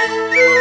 Música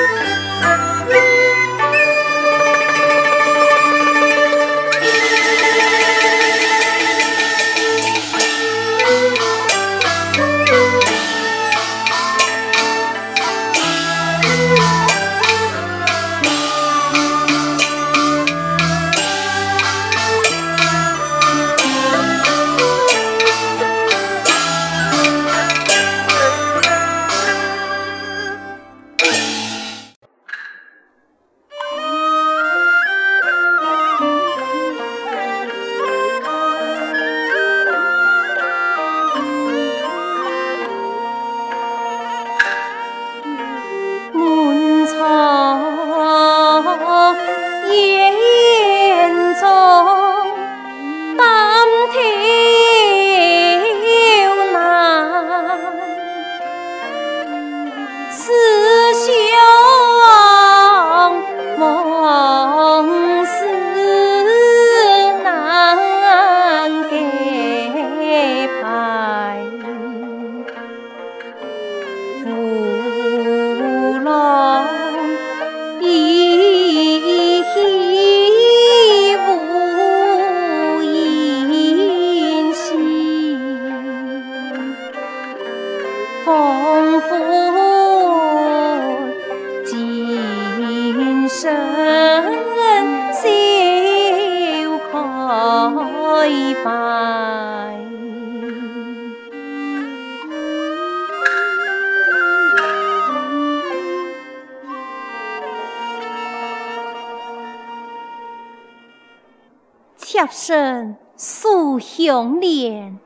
妾身素雄莲，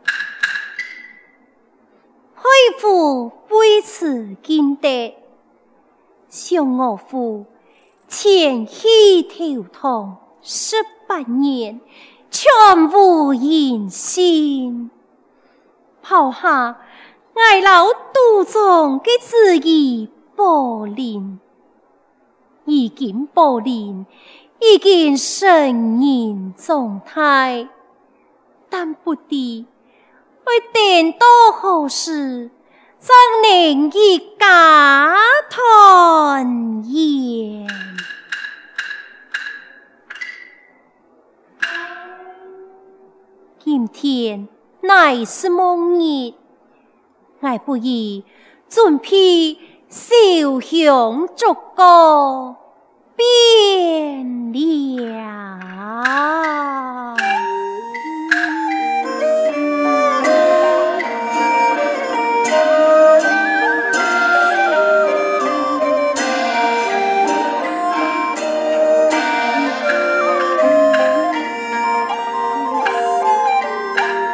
恢复归慈金德，向我父前妻投堂十八年，全无音信。抛下外老杜仲，给子怡报念，怡锦报念。已经盛年状态，但不知会等到何时，才能一家团圆。今天乃是梦日，来不宜准批烧香祝告。变了，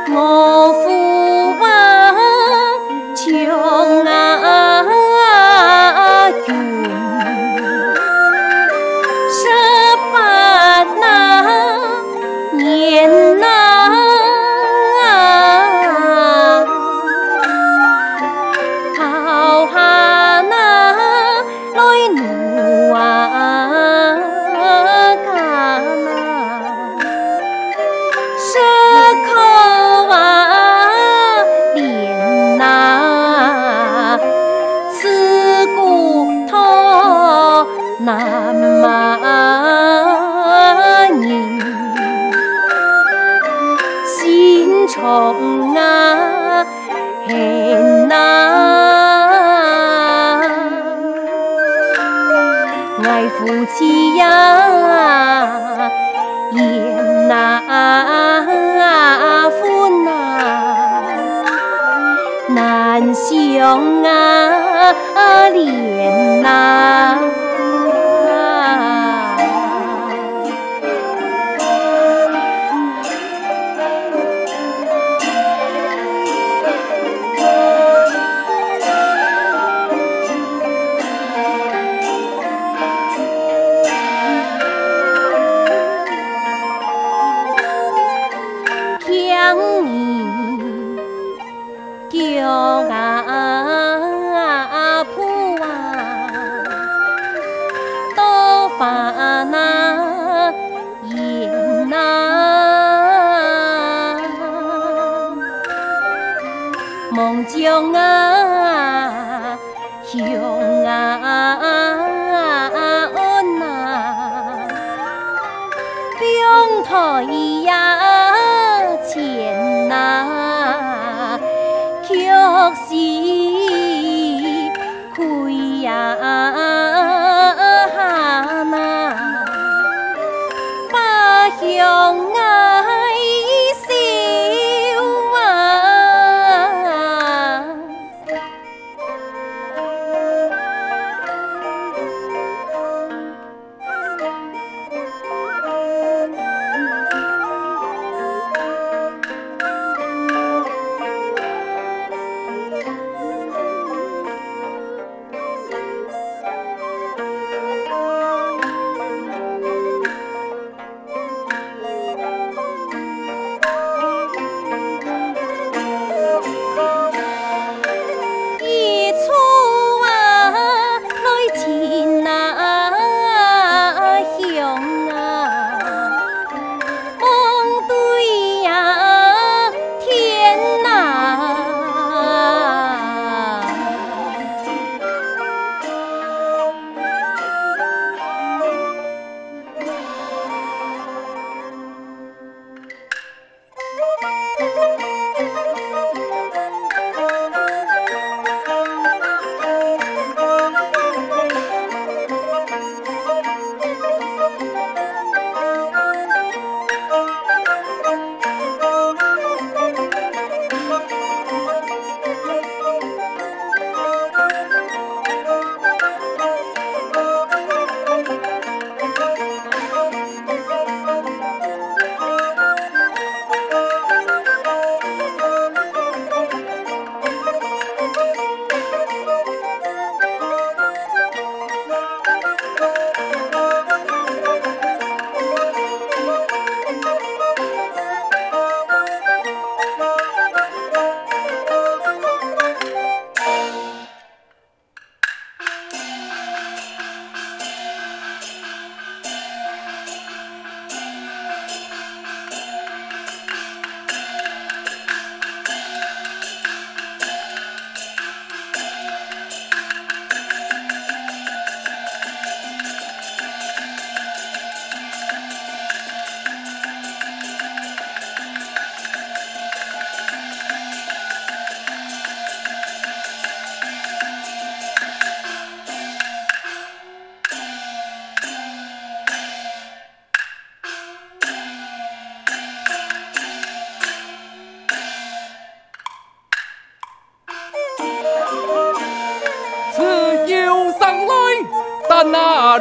我父王将俺。啊，恨哪！爱夫妻呀，啊，哪夫难相啊恋哪。叫俺。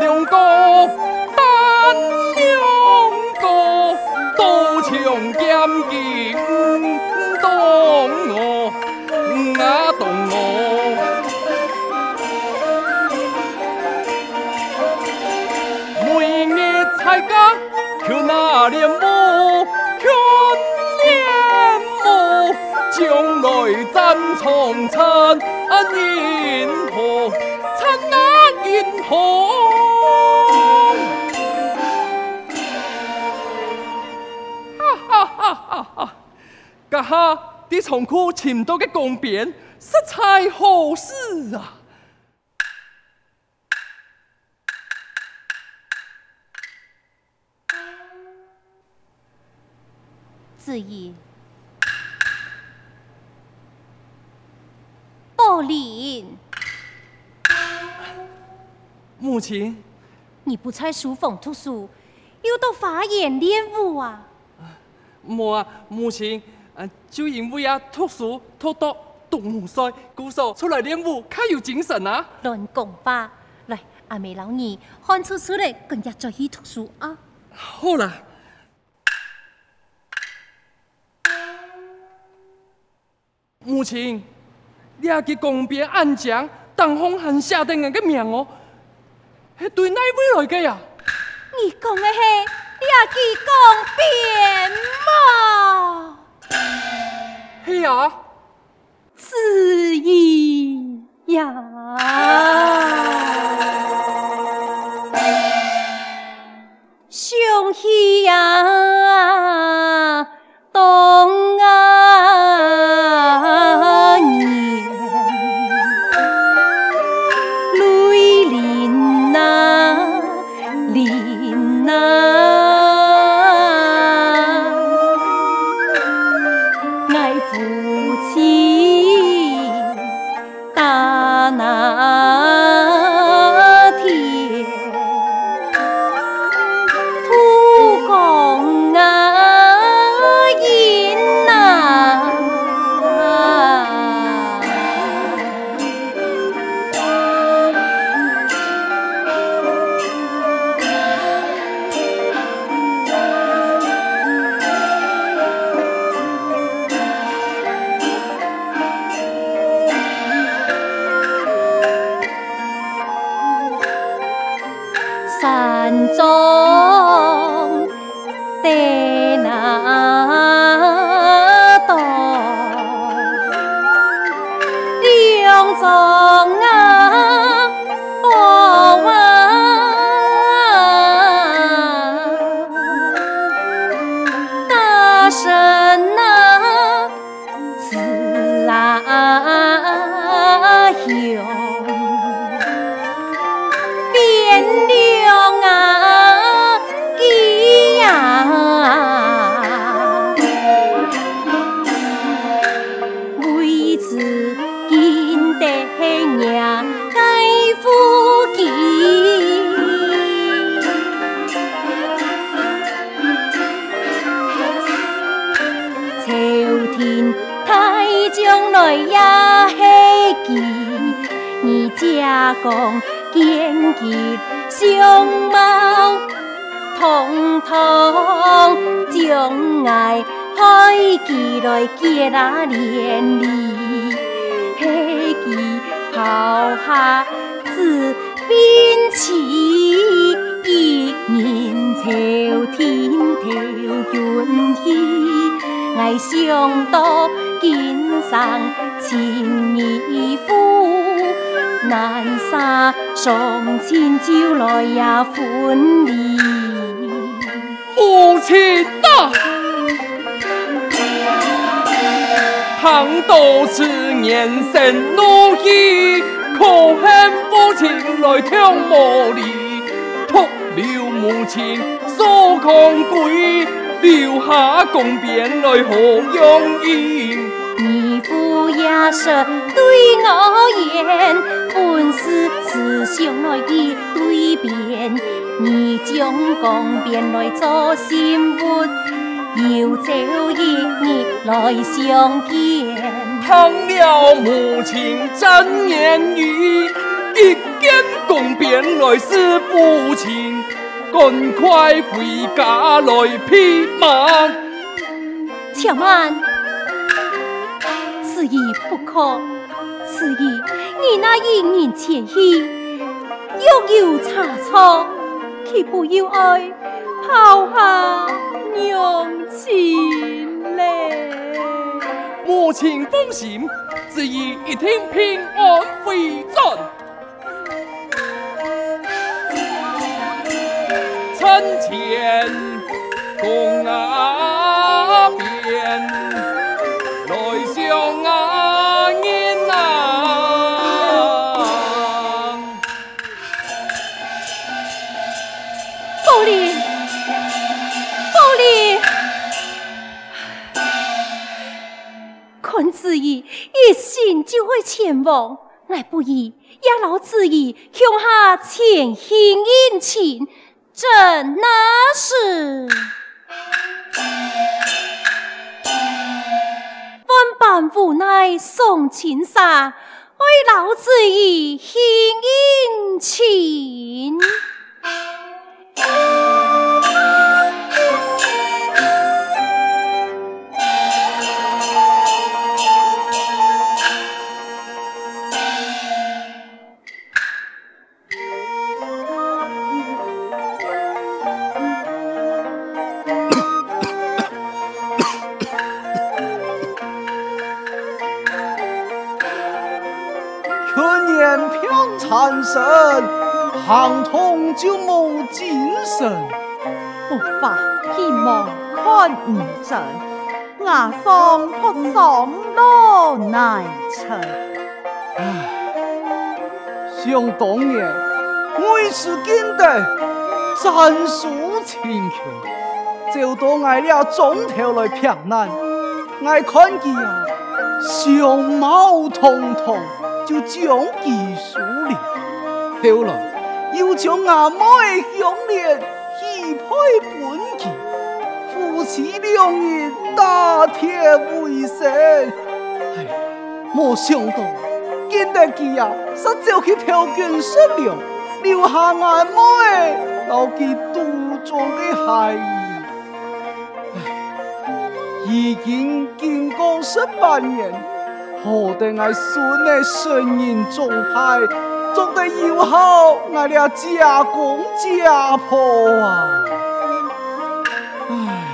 两哥，单两哥，多唱剑戟不动我，阿冻我？每日菜价去哪里买？去练武，将来战场亲阿他的仓库存到个贡品，实在好事啊？子怡，宝林，母亲，你不拆书缝图书，又到法园练武啊？没啊，母亲。就因为啊，读书读到动红腮，姑嫂出来练武，可有精神啊？乱讲吧，来，阿妹老二，看出叔嘞，更加专心读书啊！好啦，母亲，你阿去公边安讲，当风寒下定那个命哦，那对哪位来计呀？你讲的嘿，你阿去公边无？咿呀，子 咿呀，上戏呀。song 刚坚毅，相貌通通将爱开起来结啊连理。嘿记抛下，自器，一人朝天头云气，爱上刀今生情儿夫。南沙，上千朝来也欢。念。无情啊！堂多痴年生奴役，可恨父亲来听无理，托了母亲疏狂鬼，留下共品来何用意？夫也说对我言，本是慈祥来一对变，你将公变来做新腹，又走一日来相见。听了母亲真言语，一见公变来是父亲，赶快回家来骗妈。且慢。此意不可，此意你那一年前虚，又有差错，岂不有碍，抛下娘亲嘞？母亲放心，此意一定平安回转。城前东阿边。心就会前往，奈不意，也老子意向下前欠殷勤，怎那是万般无奈送情杀，为老子意欠恩情。人生行通就冇精神，无法希望看完整，牙酸破丧老难成。想当年我是见得战书千卷，就多挨了钟头来骗难，爱看见啊，相貌通通就讲技术。要将阿妈的项链寄配本家，夫妻两人打铁为生。哎没想到，见德他呀，失就去嫖妓失了，留下阿妈的老吉独中的孩。唉，已经经过十八年，何得俺孙的声音中派？总得友好，俺俩家公家婆啊！哎，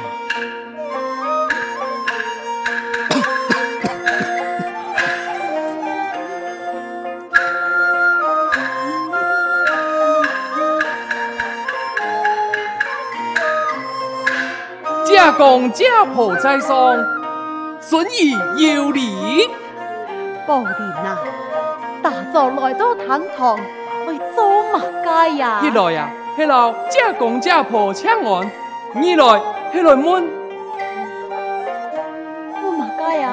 家公家婆在上，尊意尤礼，报你啊。就來到堂堂去做乜家呀？一來呀，迄來家公家婆請安；二來迄來問問乜家呀？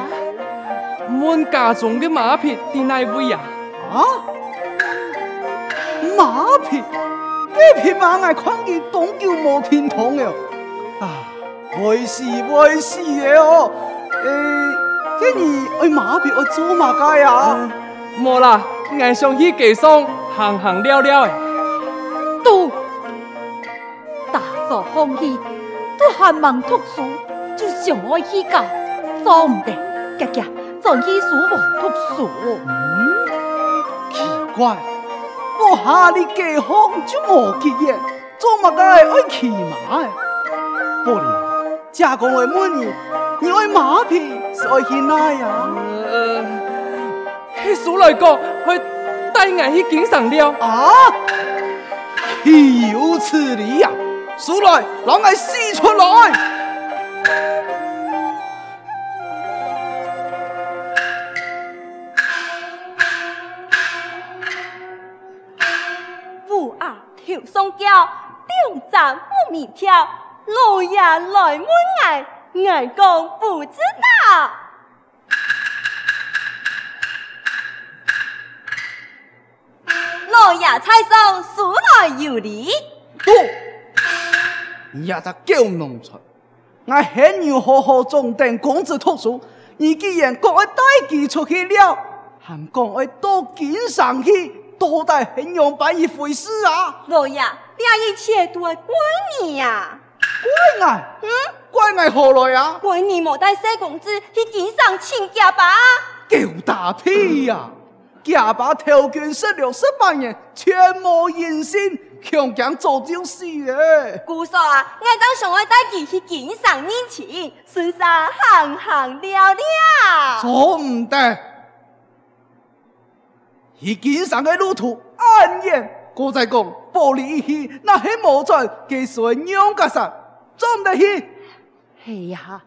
問家中嘅馬匹佇哪位呀？啊？馬匹？呢匹馬我看見講究無天堂了。啊，為是為是嘅哦。誒，今日愛馬匹愛做乜家呀？冇啦。爱上起家乡行行了了的，都大作风起，都喊忙读书，就上爱去教，做唔得，家家专去书房读书。嗯，奇怪，我下你结婚就无经验，做乜嘢爱骑马嘅？不了，正讲的问你，你爱马匹，所以那样。去苏来讲，去带俺去街上了啊！岂有此理呀！苏来，让俺撕出来。乌鸦跳松桥，挑战不米强。老爷来问俺，俺讲不知道。农业税收数来有利。不，你这个狗农村，俺很要好好种点广子读书。你既然国外带地出去了，还国外到经商去，多带很阳办一回事啊。罗亚，你一切都要怪你呀。怪我？嗯，怪我何来啊？怪你没带小公子去经商请假吧？狗大屁呀！假把条件十六十万员，全无人性，强强做将死嘅。姑嫂啊，我等上岸第期去锦上拈青，身上行行了了。做唔得，去锦上嘅路途暗然。哥再讲，不一去，那很无准，计随娘家上，做唔得起。哎呀，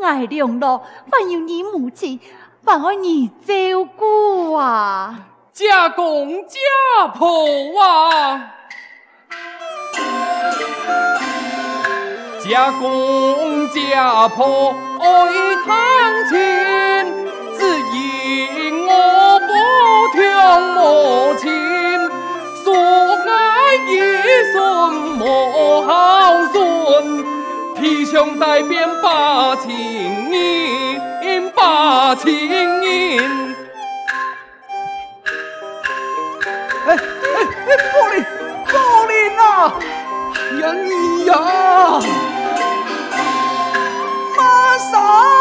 爱娘罗，反要你母亲。不爱二照顾啊，家公家婆啊，家公家婆爱弹亲，只因我不听无情，所爱一孙莫好孙，披上带鞭把情灭。把琴音，哎哎哎，奏哩奏哩那，人呀，马上。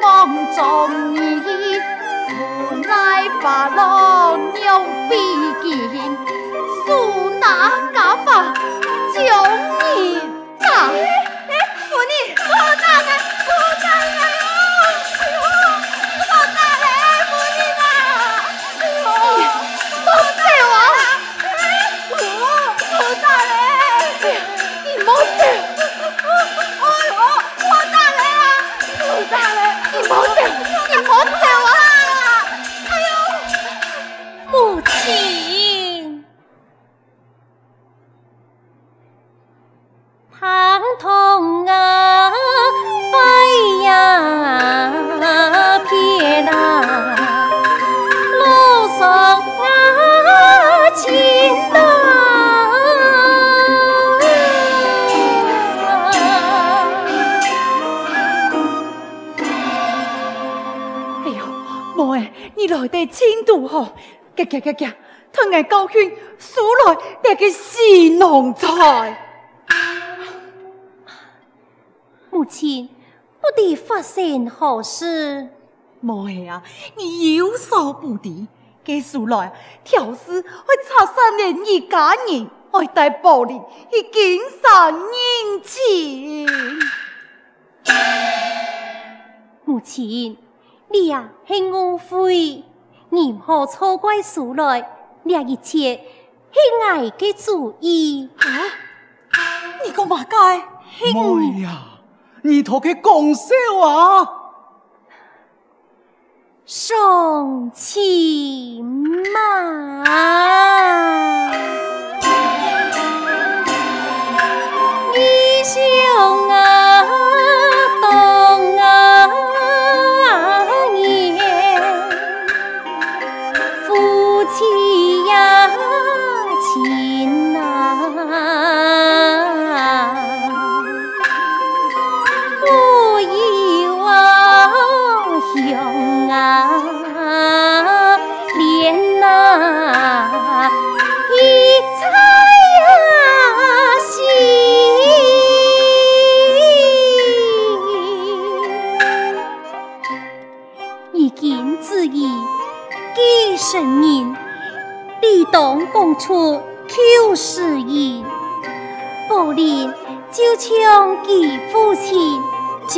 梦中意，无奈发落鸟飞尽，素那干嘛叫你打？哎哎，我你我打开。得迁怒呵，吉吉吉吉，吞言高训，死来得个侍奴才。母亲，不知发生何事？妹啊，你有所不敌，给死来挑事，会插上你一家人，会带暴力去警察人情。母亲，你呀，很懊悔。任何错怪事来，抓一切，去爱加主意。啊！你讲嘛假？哎呀，你同佮讲笑话。上前嘛。你想啊！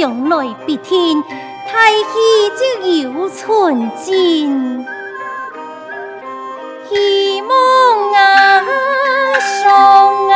雄雷蔽天，太虚只有寸金。希望啊，双。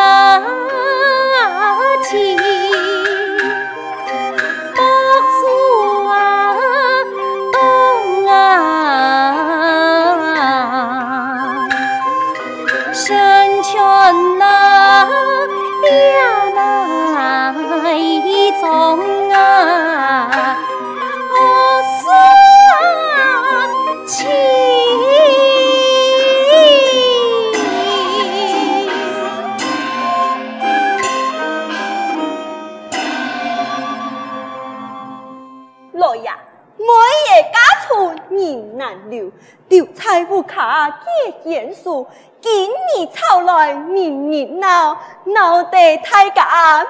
今年草来，明年闹，闹得大家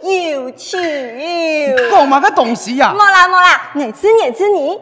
面有潮。干嘛个东西啊？莫啦莫啦，哪次哪次你？